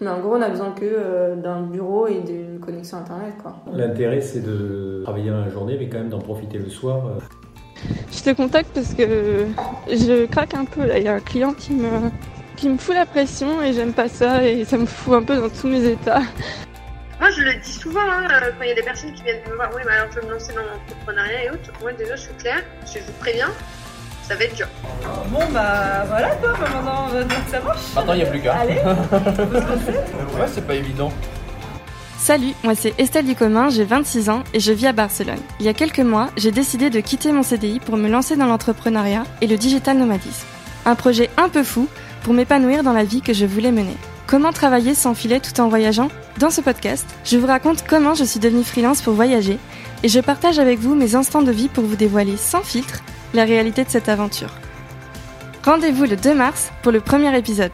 Mais en gros, on a besoin que euh, d'un bureau et d'une connexion internet, quoi. L'intérêt, c'est de travailler dans la journée, mais quand même d'en profiter le soir. euh. Je te contacte parce que je craque un peu là. Il y a un client qui me, qui me fout la pression et j'aime pas ça et ça me fout un peu dans tous mes états. Moi, je le dis souvent hein, euh, quand il y a des personnes qui viennent me voir. Oui, mais alors je veux me lancer dans l'entrepreneuriat et autres. Moi, déjà, je suis claire. Je vous préviens, ça va être dur. Bon bah voilà quoi, bah, maintenant on va dire que ça marche. Maintenant, il n'y a plus qu'à. Allez, Ouais, c'est pas évident. Salut, moi c'est Estelle Ducommun, j'ai 26 ans et je vis à Barcelone. Il y a quelques mois, j'ai décidé de quitter mon CDI pour me lancer dans l'entrepreneuriat et le digital nomadisme. Un projet un peu fou pour m'épanouir dans la vie que je voulais mener. Comment travailler sans filet tout en voyageant? Dans ce podcast, je vous raconte comment je suis devenue freelance pour voyager et je partage avec vous mes instants de vie pour vous dévoiler sans filtre la réalité de cette aventure. Rendez-vous le 2 mars pour le premier épisode.